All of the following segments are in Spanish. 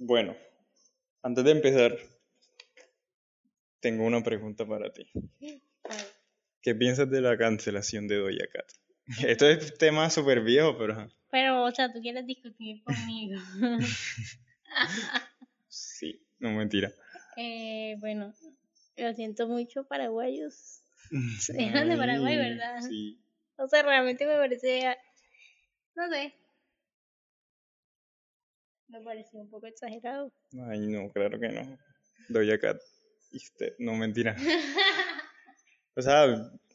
Bueno, antes de empezar, tengo una pregunta para ti. ¿Qué piensas de la cancelación de Doja Cat? Esto es tema súper viejo, pero... Pero, o sea, tú quieres discutir conmigo. sí, no mentira. Eh, bueno, lo siento mucho, paraguayos. Eran de Paraguay, ¿verdad? Sí. O sea, realmente me parece... No sé, me pareció un poco exagerado. Ay, no, claro que no. Doja Cat. Usted, no, mentira. o sea.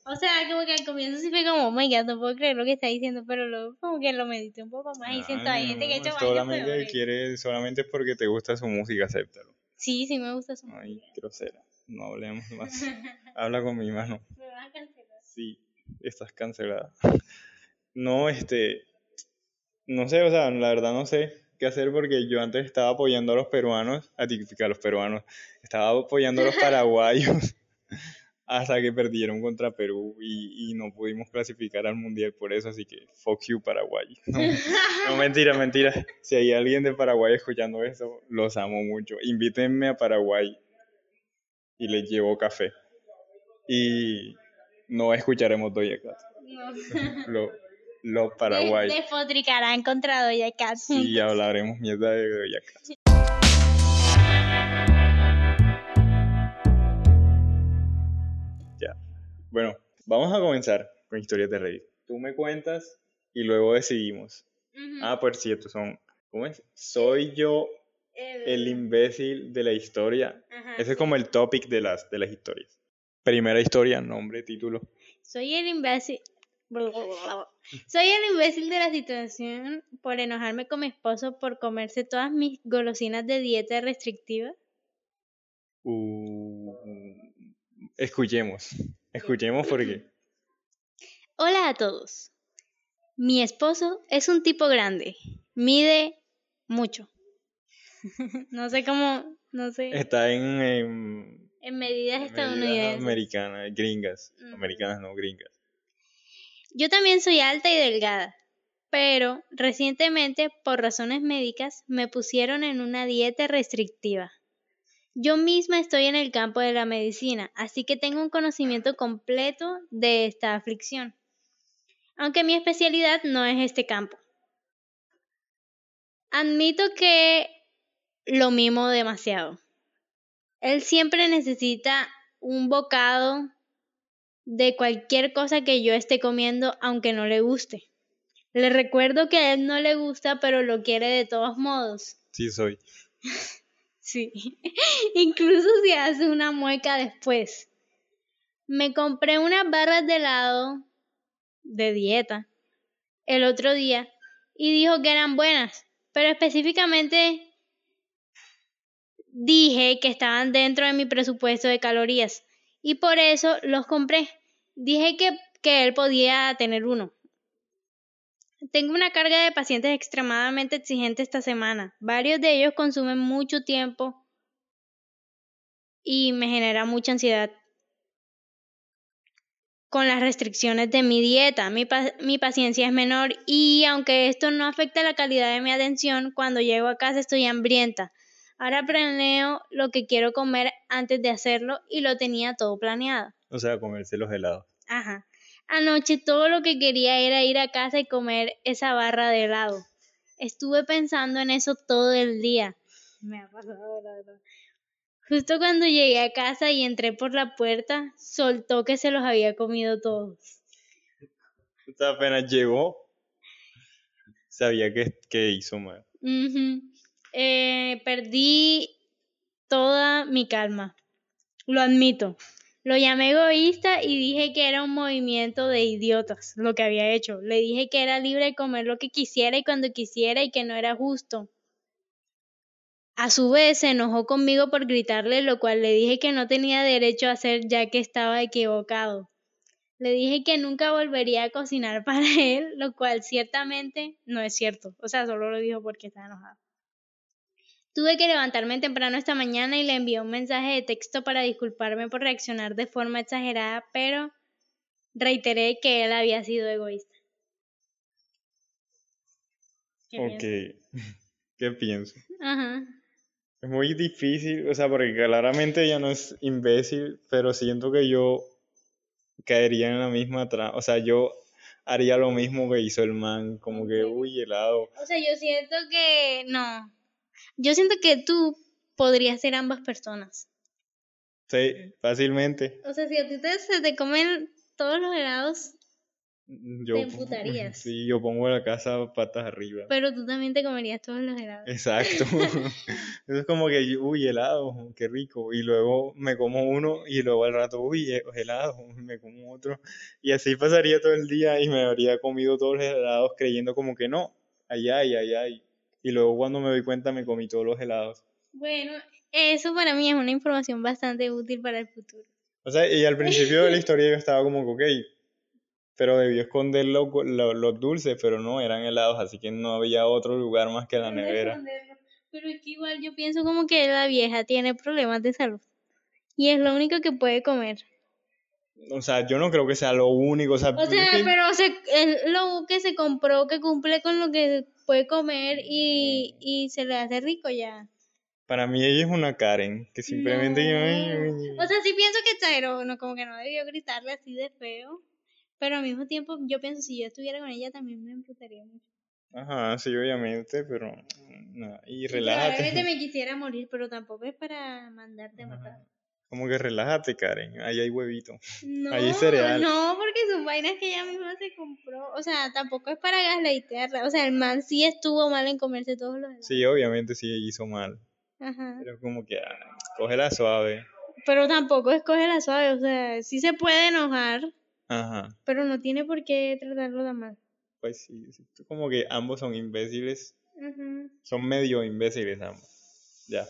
O sea, como que al comienzo sí fue como, oh my god, no puedo creer lo que está diciendo, pero luego como que lo medité un poco más y siento hay gente que ha hecho solamente quiere, solamente porque te gusta su música, acéptalo. Sí, sí me gusta su música. Ay, grosera. No hablemos más. Habla con mi mano. Me vas a cancelar. Sí, estás cancelada. No, este. No sé, o sea, la verdad no sé hacer porque yo antes estaba apoyando a los peruanos, a, a los peruanos, estaba apoyando a los paraguayos hasta que perdieron contra Perú y, no pudimos clasificar al mundial por eso, así que fuck you Paraguay. No, mentira, mentira. Si hay alguien de Paraguay escuchando eso, los amo mucho. Invítenme a Paraguay y les llevo café. Y no escucharemos Doja Cat. Lo, los Paraguay. Despotricarán contra Doña Cat. Sí, hablaremos mierda de Cat. Ya. Bueno, vamos a comenzar con historias de reír. Tú me cuentas y luego decidimos. Ah, por cierto, son. ¿Cómo es? Soy yo el, imbécil de la historia. Ese es como el topic de las, de las historias. Primera historia, nombre, título. Soy el imbécil. Soy el imbécil de la situación por enojarme con mi esposo por comerse todas mis golosinas de dieta restrictiva. Uh, escuchemos, escuchemos porque. Hola a todos. Mi esposo es un tipo grande, mide mucho. no sé cómo, no sé. Está en, en, medidas estadounidenses. Americanas, gringas, americanas no gringas. Yo también soy alta y delgada, pero recientemente, por razones médicas, me pusieron en una dieta restrictiva. Yo misma estoy en el campo de la medicina, así que tengo un conocimiento completo de esta aflicción, aunque mi especialidad no es este campo. Admito que lo mimo demasiado. Él siempre necesita un bocado de cualquier cosa que yo esté comiendo aunque no le guste. Le recuerdo que a él no le gusta, pero lo quiere de todos modos. Sí, soy. sí. Incluso si hace una mueca después. Me compré unas barras de helado de dieta el otro día y dijo que eran buenas, pero específicamente dije que estaban dentro de mi presupuesto de calorías y por eso los compré. Dije que, que él podía tener uno. Tengo una carga de pacientes extremadamente exigente esta semana. Varios de ellos consumen mucho tiempo y me genera mucha ansiedad. Con las restricciones de mi dieta, mi, mi, paciencia es menor y aunque esto no afecta la calidad de mi atención, cuando llego a casa estoy hambrienta. Ahora planeo lo que quiero comer antes de hacerlo y lo tenía todo planeado. O sea, comerse los helados. Ajá. Anoche todo lo que quería era ir a casa y comer esa barra de helado. Estuve pensando en eso todo el día. Me ha pasado, la verdad. Justo cuando llegué a casa y entré por la puerta, soltó que se los había comido todos. apenas llegó, sabía que, hizo mal. Eh, perdí toda mi calma. Lo admito. Lo llamé egoísta y dije que era un movimiento de idiotas lo que había hecho. Le dije que era libre de comer lo que quisiera y cuando quisiera y que no era justo. A su vez se enojó conmigo por gritarle, lo cual le dije que no tenía derecho a hacer ya que estaba equivocado. Le dije que nunca volvería a cocinar para él, lo cual ciertamente no es cierto. O sea, solo lo dijo porque estaba enojado. Tuve que levantarme temprano esta mañana y le envié un mensaje de texto para disculparme por reaccionar de forma exagerada, pero reiteré que él había sido egoísta. ¿Qué ok, ¿qué pienso? Ajá. Es muy difícil, o sea, porque claramente ella no es imbécil, pero siento que yo caería en la misma trampa. O sea, yo haría lo mismo que hizo el man, como que, uy, helado. O sea, yo siento que no. Yo siento que tú podrías ser ambas personas. Sí, fácilmente. O sea, si a ti te, se te comen todos los helados, Yo, te emputarías. Sí, yo pongo la casa patas arriba. pero tú también te comerías todos los helados. Exacto. Eso es como que, uy, helado, qué rico. Y luego me como uno y luego al rato, uy, helado, me como otro. Y así pasaría todo el día y me habría comido todos los helados creyendo como que no, ay, ay, ay, ay. Y luego cuando me doy cuenta me comí todos los helados. Bueno, eso para mí es una información bastante útil para el futuro. O sea, y al principio de la historia yo estaba como ok, pero debió esconder lo- lo- los dulces, pero no, eran helados, así que no había otro lugar más que la nevera. Pero es que igual yo pienso como que la vieja tiene problemas de salud. Y es lo único que puede comer. O sea, yo no creo que sea lo único, o sea, O sea, que- pero se, es lo que se compró que cumple con lo que puede comer y, y se le hace rico ya. para mí ella es una Karen, que simplemente... No. O sea, sí pienso que exageró, no, como que no debió gritarle así de feo. Pero al mismo tiempo, yo pienso, si yo estuviera con ella, también me emputaría mucho. Ajá, sí, obviamente, pero... no, Y Y relájate. Probablemente me quisiera morir, pero tampoco es para mandarte a matar. Como que relájate, Karen, ahí hay huevito. No, Ahí hay cereal. no, porque son vainas que ella misma se compró. O sea, tampoco es para gaslightearla. O sea, el man sí estuvo mal en comerse todos los helados. Sí, obviamente sí hizo mal, Ajá. pero como que ah, cógela suave. Pero tampoco escoge la suave. O sea, sí se puede enojar, Ajá, pero no tiene por qué tratarlo de mal. pues sí, sí, como que ambos son imbéciles, Ujú, son medio imbéciles ambos. Ya,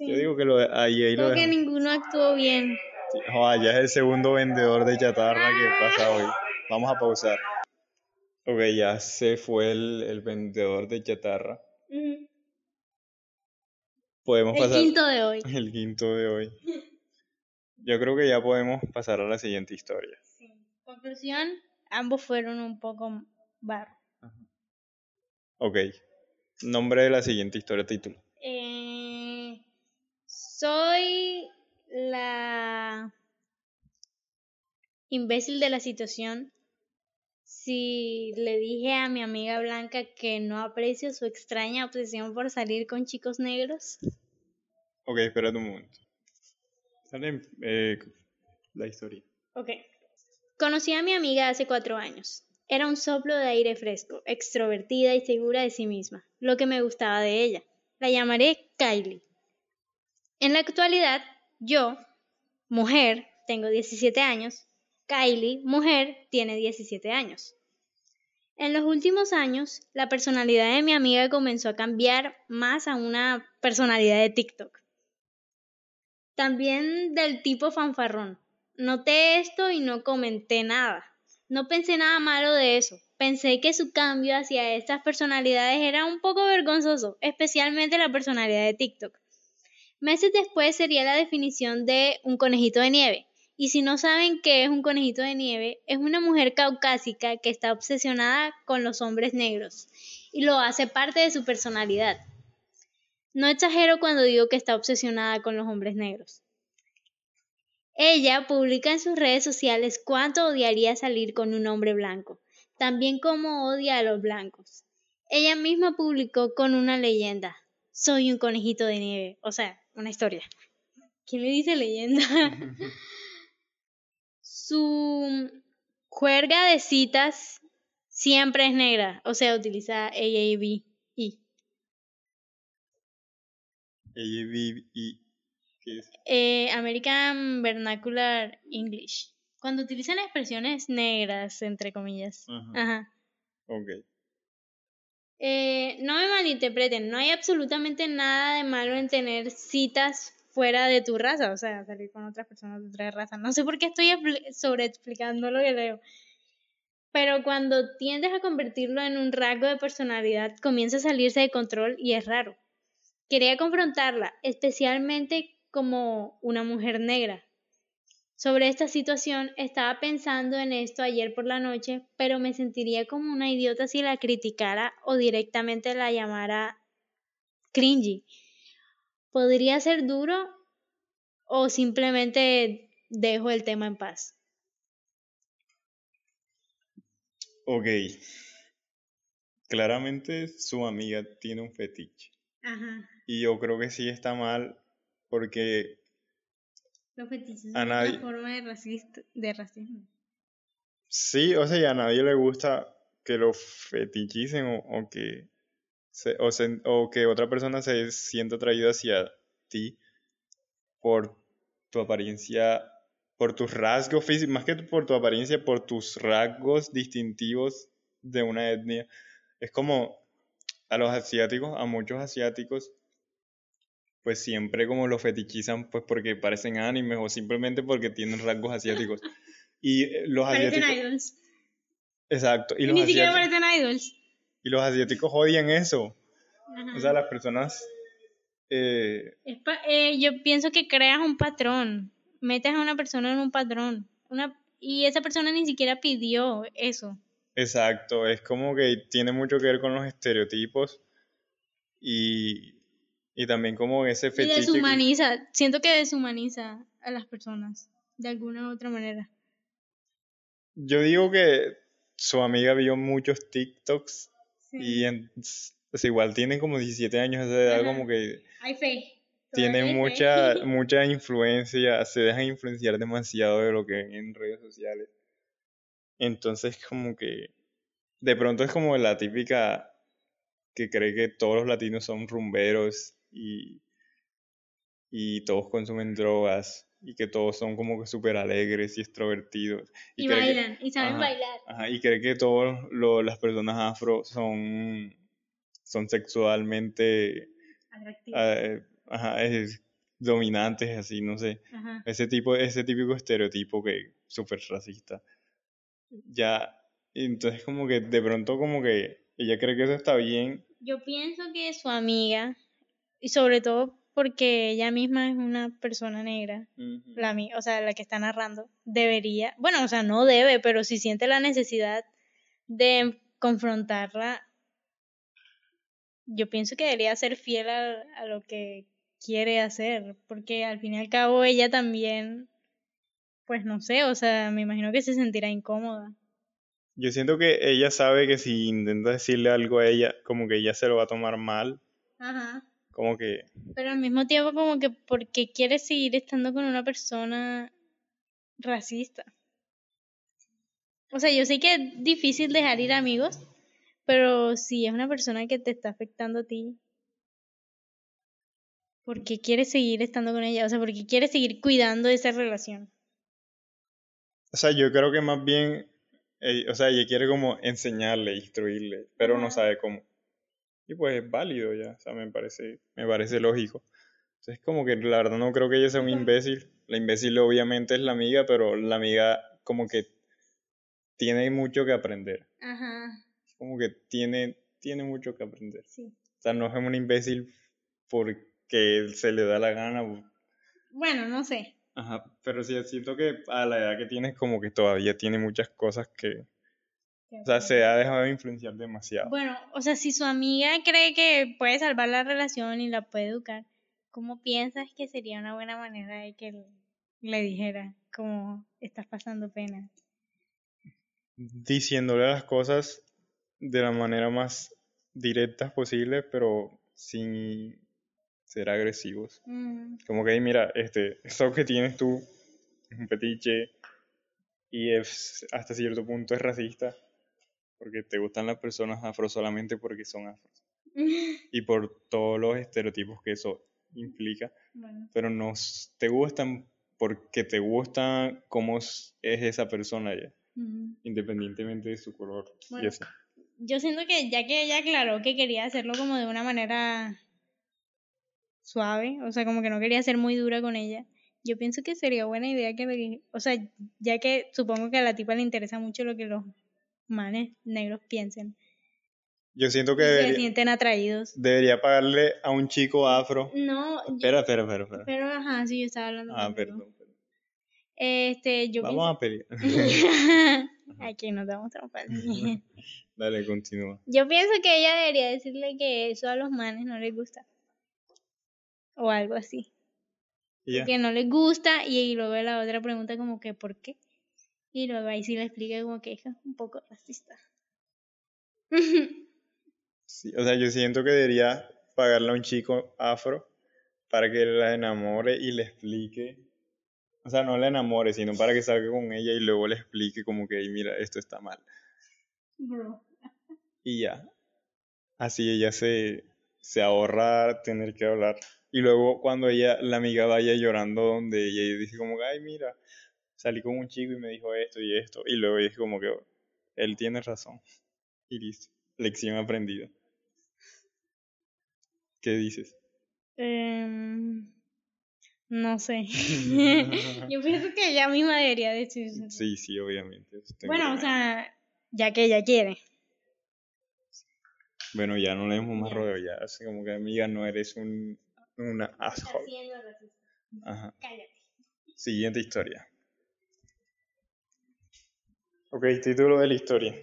sí. yo digo que lo ahí, ahí lo Creo que ninguno actuó bien. Sí, ya es el segundo vendedor de chatarra que pasa hoy. Vamos a pausar. Ok, ya se fue el, el vendedor de chatarra. Podemos El pasar quinto de hoy. el quinto de hoy. Yo creo que ya podemos pasar a la siguiente historia. Sí. Conclusión, ambos fueron un poco barro. Ok. Nombre de la siguiente historia, título. Eh, soy la imbécil de la situación si le dije a mi amiga Blanca que no aprecio su extraña obsesión por salir con chicos negros. Ok, espérate un momento. Sale eh, la historia. Ok. Conocí a mi amiga hace cuatro años. Era un soplo de aire fresco, extrovertida y segura de sí misma, lo que me gustaba de ella. La llamaré Kylie. En la actualidad, yo, mujer, tengo 17 años. Kylie, mujer, tiene 17 años. En los últimos años, la personalidad de mi amiga comenzó a cambiar más a una personalidad de TikTok. También del tipo fanfarrón. Noté esto y no comenté nada. No pensé nada malo de eso. Pensé que su cambio hacia estas personalidades era un poco vergonzoso, especialmente la personalidad de TikTok. Meses después sería la definición de un conejito de nieve. Y si no saben qué es un conejito de nieve, es una mujer caucásica que está obsesionada con los hombres negros y lo hace parte de su personalidad. No exagero cuando digo que está obsesionada con los hombres negros. Ella publica en sus redes sociales cuánto odiaría salir con un hombre blanco, también cómo odia a los blancos. Ella misma publicó con una leyenda, soy un conejito de nieve, o sea, una historia. ¿Quién le dice leyenda? Su juerga de citas siempre es negra, o sea, utiliza AAB. ABI. ¿Qué es? Eh, American Vernacular English. Cuando utilizan expresiones negras, entre comillas. Ajá. Ajá. Ok. Eh, no me malinterpreten, no hay absolutamente nada de malo en tener citas fuera de tu raza, o sea, salir con otras personas de otra raza. No sé por qué estoy expli- sobreexplicando lo que leo. Pero cuando tiendes a convertirlo en un rasgo de personalidad, comienza a salirse de control y es raro. Quería confrontarla, especialmente como una mujer negra. Sobre esta situación estaba pensando en esto ayer por la noche, pero me sentiría como una idiota si la criticara o directamente la llamara cringy. ¿podría ser duro o simplemente dejo el tema en paz? Ok. Claramente su amiga tiene un fetiche. Ajá. Y yo creo que sí está mal porque Los fetiches A son nadie- una forma de, racista, de racismo. sí, o sea, y a nadie le gusta que lo fetichicen o, o que se- o, se- o que otra persona se sienta atraída hacia ti por tu apariencia, por tus rasgos físicos, más que por tu apariencia, por tus rasgos distintivos de una etnia. Es como a los asiáticos, a muchos asiáticos, pues siempre como lo fetichizan, pues porque parecen animes o simplemente porque tienen rasgos asiáticos. Y eh, los Parecen asiáticos, idols. exacto, y Y los, ni siquiera parecen idols. y los asiáticos odian eso. Ajá. O sea, las personas eh, eh, yo pienso que creas un patrón, metes a una persona en un patrón, una y esa persona ni siquiera pidió eso. Exacto, es como que tiene mucho que ver con los estereotipos y, y también como ese Y fetiche. que- deshumaniza, siento que deshumaniza a las personas de alguna u otra manera. Yo digo que su amiga vio muchos TikToks y en- pues igual tiene como 17 años esa edad, Ajá. como que Hay fe. tiene Todavía hay fe. mucha, mucha influencia, se dejan influenciar demasiado de lo que ven en redes sociales. Entonces como que de pronto es como la típica que cree que todos los latinos son rumberos y, y todos consumen drogas y que todos son como que súper alegres y extrovertidos. Y, que- bailan, y saben Ajá. bailar. Ajá, y cree que todas las personas afro son, son sexualmente Atractivo. eh, ajá, es- dominantes, así, no sé. Ajá. Ese tipo, ese típico estereotipo que súper racista. Ya, y entonces como que de pronto como que ella cree que eso está bien. Yo pienso que su amiga, y sobre todo porque ella misma es una persona negra, la mi- o sea, la que está narrando, debería, bueno, o sea, no debe, pero si siente la necesidad de confrontarla, yo pienso que debería ser fiel a, a lo que quiere hacer, porque al fin y al cabo ella también, pues no sé, o sea, me imagino que se sentirá incómoda. Yo siento que ella sabe que si intenta decirle algo a ella, como que ella se lo va a tomar mal, Ajá. Como que Pero al mismo tiempo como que porque quiere seguir estando con una persona racista. O sea, yo sé que es difícil dejar ir amigos, pero si es una persona que te está afectando a ti, ¿por qué quieres seguir estando con ella? O sea, ¿por qué quieres seguir cuidando esa relación? O sea, yo creo que más bien, eh, o sea, ella quiere como enseñarle, instruirle, pero no sabe cómo. Y pues es válido ya, o sea, me parece, me parece lógico. Entonces, como que la verdad no creo que ella sea un imbécil. La imbécil obviamente es la amiga, pero la amiga como que tiene mucho que aprender. Ajá, Como que tiene, tiene mucho que aprender. sí. O sea, no es un imbécil porque se le da la gana. Bueno, no sé. Ajá, pero sí, siento que a la edad que tienes como que todavía tiene muchas cosas que... O sea, se ha dejado de influenciar demasiado. Bueno, o sea, si su amiga cree que puede salvar la relación y la puede educar, ¿cómo piensas que sería una buena manera de que le- dijera como estás pasando pena? Diciéndole las cosas de la manera más directa posible, pero sin ser agresivos. Mm, Como que, "Ey, mira, este, eso que tienes tú es un fetiche y es, hasta cierto punto es racista, porque te gustan las personas afro solamente porque son afros y por todos los estereotipos que eso implica. bueno, pero no te gustan porque te gusta cómo es es esa persona ya, independientemente de su color y Bueno. eso. Yo siento que ya que ella aclaró que quería hacerlo como de una manera suave, o sea, como que no quería ser muy dura con ella, yo pienso que sería buena idea que o sea, ya que supongo que a la tipa le interesa mucho lo que los manes negros piensen, Yo siento que y se debería, sienten atraídos. debería pagarle a un chico afro. No, yo- Espera, espera, espera, espera. pero ajá, sí, yo estaba hablando Ah, perdón. perdón. Este, yo Vamos a pelear. Aquí nos damos trampas. Dale, continúa. Yo pienso que ella debería decirle que eso a los manes no les gusta. o algo así. Y. Que no les gusta y luego la otra pregunta como que ¿por qué? Y luego ahí sí le explica como que es un poco racista. Sí, o sea, yo siento que debería pagarle a un chico afro para que la enamore y le explique. O sea, no la enamore, sino para que salga con ella y luego le explique como que, "Ey, mira, esto está mal. Bro. Y ya. Así ella se, se ahorra tener que hablar. Y luego cuando ella, la amiga vaya llorando donde ella dice como, ay, mira, salí con un chico y me dijo esto y esto. Y luego dice como que, él tiene razón. Y listo. Lección aprendida. ¿Qué dices? Em, no sé. Yo pienso que ella misma debería decir. Sí, sí, obviamente. Bueno, o sea, ya que ella quiere. Bueno, ya no le demos más rodeo, ya. Así como que, amiga, no eres un, una asshole. Ajá. Cállate. Siguiente historia. Ok, título de la historia.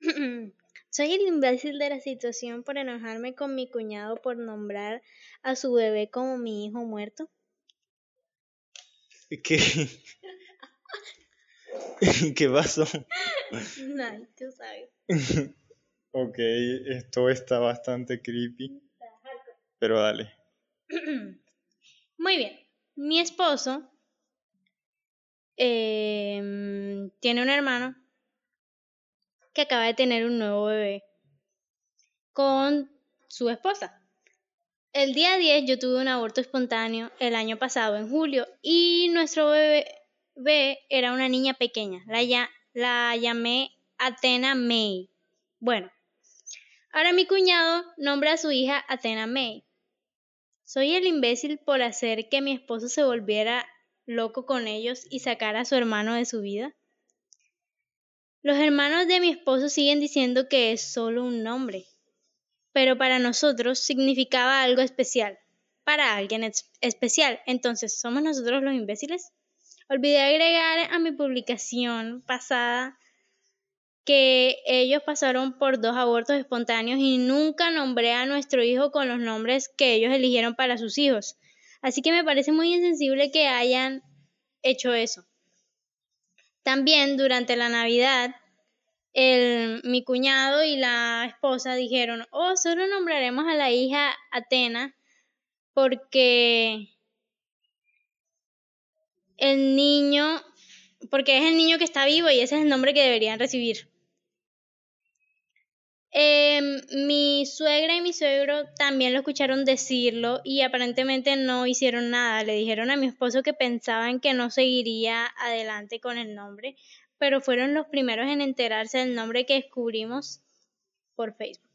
Soy el imbécil de la situación por enojarme con mi cuñado por nombrar a su bebé como mi hijo muerto. ¿Qué? ¿Qué pasó? Ay, tú sabes. Ok, esto está bastante creepy. Pero dale. Muy bien. Mi esposo em, tiene un hermano que acaba de tener un nuevo bebé con su esposa. El día 10 yo tuve un aborto espontáneo el año pasado, en julio, y nuestro bebé, era una niña pequeña. La, la llamé Athena May. Bueno, ahora mi cuñado nombra a su hija Athena May. Soy el imbécil por hacer que mi esposo se volviera loco con ellos y sacara a su hermano de su vida. Los hermanos de mi esposo siguen diciendo que es solo un nombre, pero para nosotros significaba algo especial, para alguien es- especial. Entonces, ¿somos nosotros los imbéciles? Olvidé agregar a mi publicación pasada que ellos pasaron por dos abortos espontáneos y nunca nombré a nuestro hijo con los nombres que ellos eligieron para sus hijos. Así que me parece muy insensible que hayan hecho eso. También durante la Navidad, el- mi cuñado y la esposa dijeron, oh, solo nombraremos a la hija Atena porque el niño, porque es el niño que está vivo y ese es el nombre que deberían recibir. Em, mi suegra y mi suegro también lo escucharon decirlo y aparentemente no hicieron nada. Le dijeron a mi esposo que pensaban que no seguiría adelante con el nombre, pero fueron los primeros en enterarse del nombre que descubrimos por Facebook.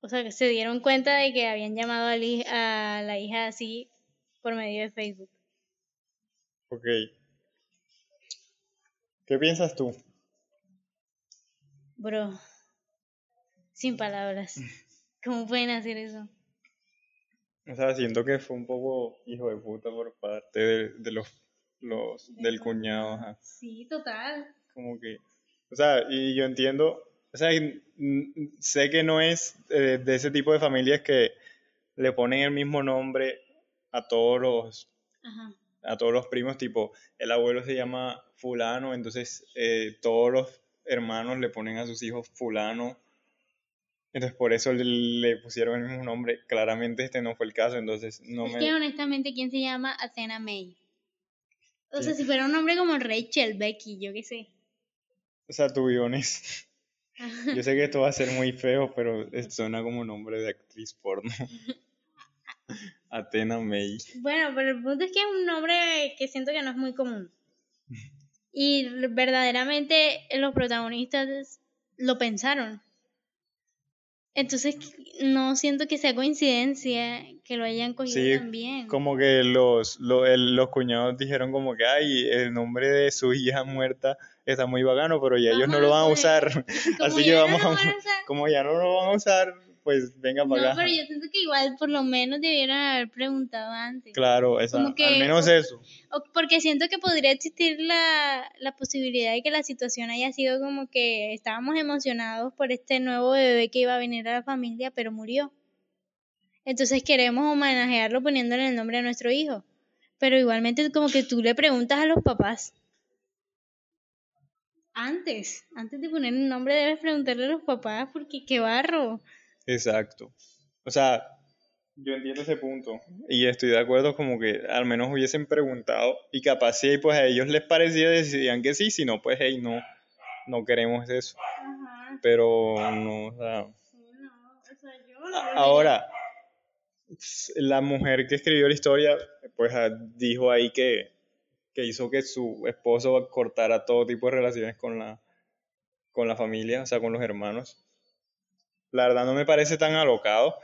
O sea, que se dieron cuenta de que habían llamado a la hija así por medio de Facebook. Ok. ¿Qué piensas tú? Bro, sin palabras. ¿Cómo pueden hacer eso? O sea, siento que fue un poco hijo de puta por parte de, de los, los del cuñado, ajá. Sí, total. Como que, o sea, y yo entiendo, o sea, sé que no es eh, de ese tipo de familias que le ponen el mismo nombre a todos los, Ajá. a todos los primos, tipo, el abuelo se llama fulano, entonces eh, todos los hermanos le ponen a sus hijos fulano. Entonces por eso le, pusieron el mismo nombre. Claramente este no fue el caso, entonces no es me... que honestamente, ¿quién se llama Athena May? O sea, si fuera un nombre como Rachel, Becky, yo qué sé. O sea, tubiones. Yo sé que esto va a ser muy feo, pero suena como nombre de actriz porno. Athena May. Bueno, pero el punto es que es un nombre que siento que no es muy común. Y verdaderamente los protagonistas lo pensaron. Entonces no siento que sea coincidencia que lo hayan cogido Sí, también. Como que los, lo- el- los cuñados dijeron como que, ay, el nombre de su hija muerta está muy bacano, pero ya ellos no lo van a usar. Así que no vamos lo a... Como ya no lo van a usar, pues venga No, para acá. pero yo siento que igual por lo menos debieron haber preguntado antes. Claro, esa- que- al menos eso. O- porque siento que podría existir la, la posibilidad de que la situación haya sido como que estábamos emocionados por este nuevo bebé que iba a venir a la familia, pero murió. Entonces queremos homenajearlo poniéndole el nombre a nuestro hijo. Pero igualmente como que tú le preguntas a los papás. Antes, antes de poner el nombre debes preguntarle a los papás porque qué barro. Exacto. O sea, yo entiendo ese punto y estoy de acuerdo como que al menos hubiesen preguntado y capaz si pues a ellos les parecía decían que sí, si no pues hey, no, no queremos eso. Ajá. Pero no, o sea, Sí, no, o sea, yo a- lo ahora la mujer que escribió la historia pues ah, dijo ahí que, que hizo que su esposo cortara todo tipo de relaciones con la con la familia, o sea, con los hermanos. La verdad no me parece tan alocado.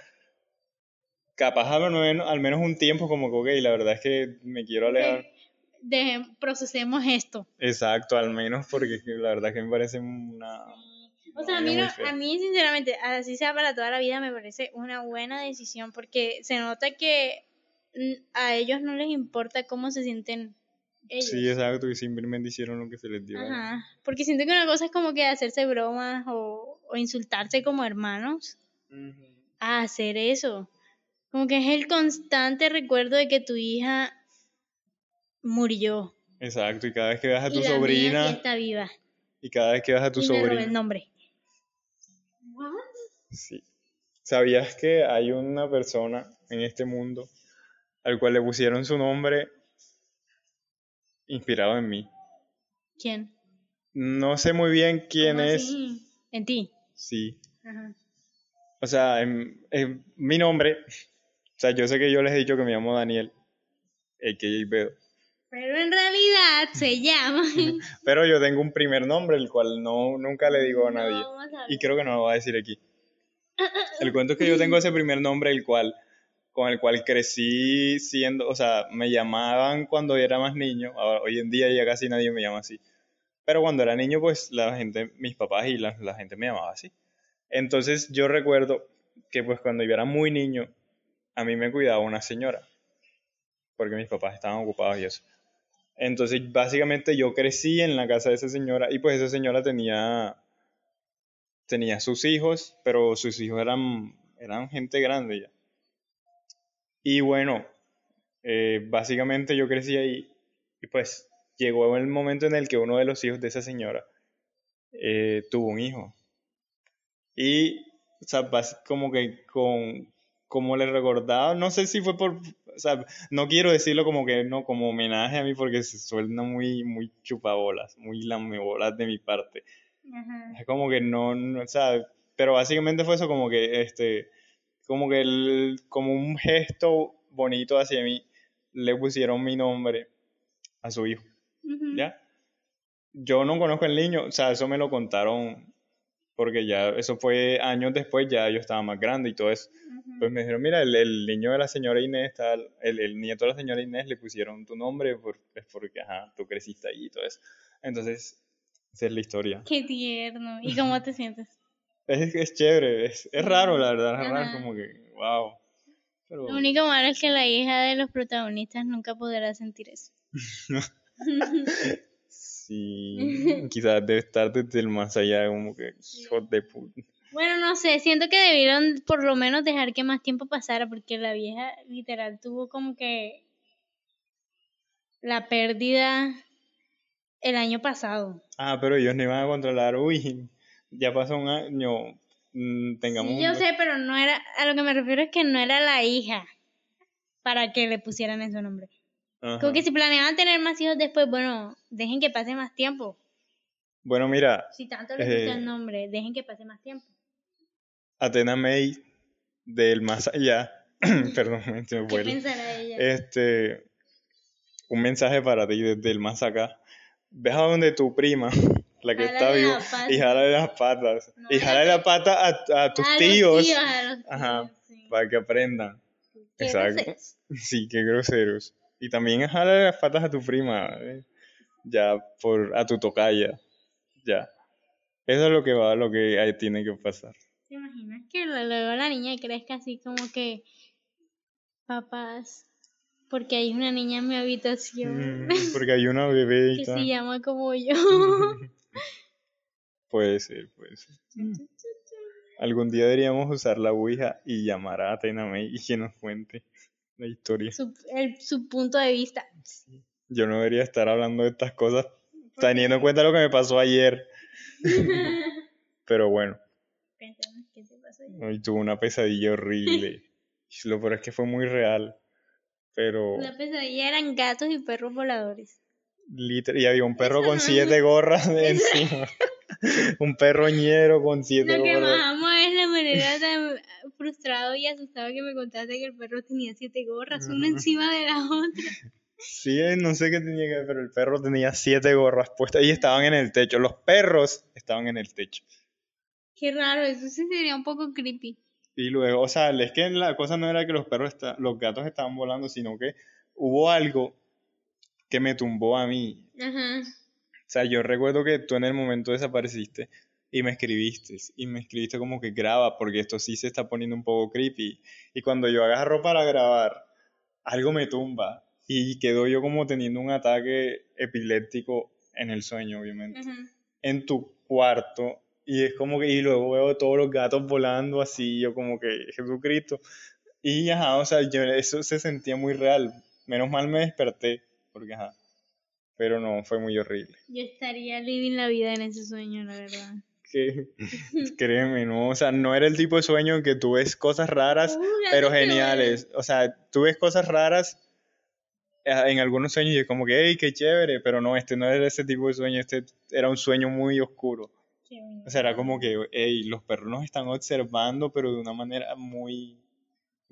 Capaz al menos, al menos un tiempo como que, ok, la verdad es que me quiero alejar. Dejen- procesemos esto. Exacto, al menos porque la verdad es que me parece una... O sea, a mí, no- a mí sinceramente, así sea para toda la vida, me parece una buena decisión porque se nota que a ellos no les importa cómo se sienten ellos. Sí, exacto, y simplemente hicieron lo que se les dio. Ajá, porque siento que una cosa es como que hacerse bromas o, o insultarse como hermanos a hacer eso. Como que es el constante recuerdo de que tu hija murió Exacto, y cada vez que veas a y tu la mía sí sobrina, está viva. y cada vez que veas a tu y me robé el sobrina, nombre. sí. ¿Sabías que hay una persona en este mundo al cual le pusieron su nombre inspirado en mí? ¿Quién? No sé muy bien quién ¿Cómo es. así? En ti. Sí. Ajá. O sea, en, en mi nombre, o sea, yo sé que yo les he dicho que me llamo Daniel, a.k.a. Bedo, Pero en realidad se llama. pero yo tengo un primer nombre, el cual no, nunca le digo a nadie. No, vamos a Y creo que no lo voy a decir aquí. El cuento es que yo tengo ese primer nombre, el cual, con el cual crecí siendo, o sea, me llamaban cuando era más niño. Ahora, hoy en día ya casi nadie me llama así. Pero cuando era niño, pues la gente, mis papás y la, gente me llamaba así. Entonces yo recuerdo que pues cuando yo era muy niño, a mí me cuidaba una señora. Porque mis papás estaban ocupados y eso. Entonces básicamente yo crecí en la casa de esa señora y pues esa señora tenía tenía sus hijos, pero sus hijos eran, eran gente grande ya. Y bueno, eh, básicamente yo crecí ahí y pues llegó el momento en el que uno de los hijos de esa señora eh, tuvo un hijo. Y, o sea, como que con, como le recordaba, no sé si fue por, o sea, no quiero decirlo como que, no, como homenaje a mí porque se suena muy, muy chupabolas, muy lamebolas de mi parte. Es como que no, no, o sea, pero básicamente fue eso como que, este, como que el, como un gesto bonito hacia mí, le pusieron mi nombre a su hijo, ¿ya? Yo no conozco al niño, o sea, eso me lo contaron porque ya, eso fue años después, ya yo estaba más grande y todo eso. Pues me dijeron, mira, el, el niño de la señora Inés, tal, el, el nieto de la señora Inés le pusieron tu nombre por, es porque, ajá, tú creciste ahí y todo eso. Entonces, esa es la historia. Qué tierno. ¿Y cómo te sientes? Es, es chévere, es, es raro, la verdad, es raro, como que, wow. Pero, Lo único malo es que la hija de los protagonistas nunca podrá sentir eso. sí, quizás debe estar desde el más allá, como que, hijo de puta. Bueno, no sé, siento que debieron por lo menos dejar que más tiempo pasara porque la vieja literal tuvo como que la pérdida el año pasado. Ah, pero ellos no iban a controlar, uy, ya pasó un año, mm, tengamos Sí, un- yo sé, pero no era, a lo que me refiero es que no era la hija para que le pusieran ese nombre. Ajá. Como que si planeaban tener más hijos después, bueno, dejen que pase más tiempo. Bueno, mira, Si tanto les Eh. gusta el nombre, dejen que pase más tiempo. Atena May del más allá, perdón, se me. Este, un mensaje para ti desde el más acá. Ve a donde tu prima, la que está viva, y jálale las patas. No, y jálale jálate. las patas a, a tus A los tíos, tíos, a los tíos, Ajá. sí. para que aprendan. Qué Exacto. groseros. Sí, qué groseros. Y también jálale las patas a tu prima, eh, ya, por, a tu tocaya, ya. Eso es lo que va, lo que ahí tiene que pasar. ¿Te imaginas que luego la niña crezca así como que, papás, porque hay una niña en mi habitación Mm, porque hay una bebé y que tal. se llama como yo? Puede ser, puede ser. Algún día deberíamos usar la Ouija y llamar a Atena May y que nos cuente la historia. Su, el- su punto de vista. Yo no debería estar hablando de estas cosas teniendo en cuenta lo que me pasó ayer. Pero bueno, Cuéntame, ¿qué te pasó ayer? hoy tuve una pesadilla horrible. Lo peor es que fue muy real. Pero La pesadilla eran gatos y perros voladores. liter- y había un perro Eso con no- siete gorras de encima. un perro ñero con siete Lo gorras. Manera tan frustrado y asustado que me contaste que el perro tenía siete gorras, una encima de la otra. Sí, eh, no sé qué tenía que ver, pero el perro tenía siete gorras puestas y estaban en el techo. Los perros estaban en el techo. Qué raro, eso sí sería un poco creepy. Y luego, o sea, es que la cosa no era que los perros, los gatos estaban volando, sino que hubo algo que me tumbó a mí. Ajá. O sea, yo recuerdo que tú en el momento desapareciste y me escribiste. Y me escribiste como que graba, porque esto sí se está poniendo un poco creepy. Y cuando yo agarro para grabar, algo me tumba. Y quedo yo como teniendo un ataque epiléptico en el sueño, obviamente. En tu cuarto. Y es como que, y luego veo todos los gatos volando así, yo como que, Jesucristo. Y ajá, o sea, yo, eso se sentía muy real. Menos mal me desperté, porque ajá. Pero no, fue muy horrible. Yo estaría living la vida en ese sueño, la verdad. Que créeme, no, o sea, no era el tipo de sueño en que tú ves cosas raras, pero geniales. O sea, tú ves cosas raras eh, en algunos sueños y es como que, hey, qué chévere, pero no, este no era ese tipo de sueño, este era un sueño muy oscuro. O sea, era como que, hey, los perros nos están observando, pero de una manera muy,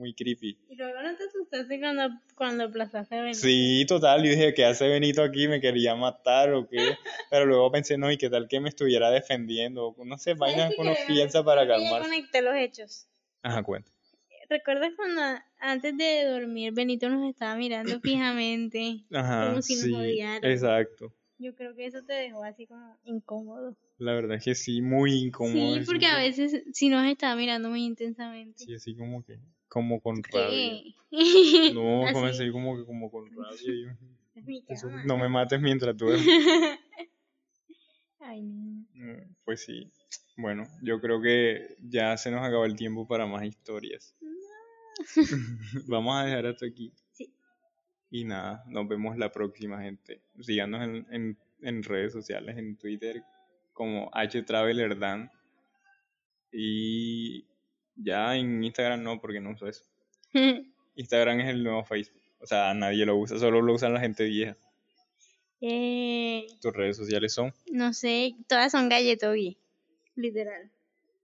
muy creepy. Y luego no te asustaste cuando, cuando aplazaste a Benito. Sí, total, yo dije, ¿qué hace Benito aquí? ¿Me quería matar o qué? Pero luego pensé, no, ¿y qué tal que me estuviera defendiendo? No sé, ¿Sabes vainas que uno piensa para calmarse. conecté los hechos. Ajá, cuenta. ¿Recuerdas cuando antes de dormir Benito nos estaba mirando fijamente? Ajá, Como si nos sí, odiara. exacto. Yo creo que eso te dejó así como incómodo. La verdad es que sí, muy incómodo. Sí, porque a veces sí nos estaba mirando muy intensamente. Sí, así como que, como con rabia. ¿Qué? No, Así, comencé como que como con rabia. yo- no me mates mientras duermes. Ay, no. Mm, Pues sí. Bueno, yo creo que ya se nos acabó el tiempo para más historias. Vamos a dejar hasta aquí. Sí. Y nada, nos vemos la próxima, gente. Síganos en, en, en redes sociales, en Twitter, como HTravelerdan. Y ya en Instagram no, porque no uso eso. Instagram es el nuevo Facebook. O sea, nadie lo usa, solo lo usan la gente vieja. eh, Tus redes sociales son no sé, todas son galletogi. Literal.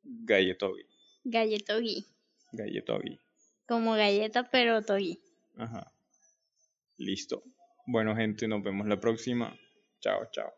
Galletogi. Galletogi. Galletogi. Como galleta, pero togi. Ajá. Listo. Bueno, gente, nos vemos la próxima. Chao, chao.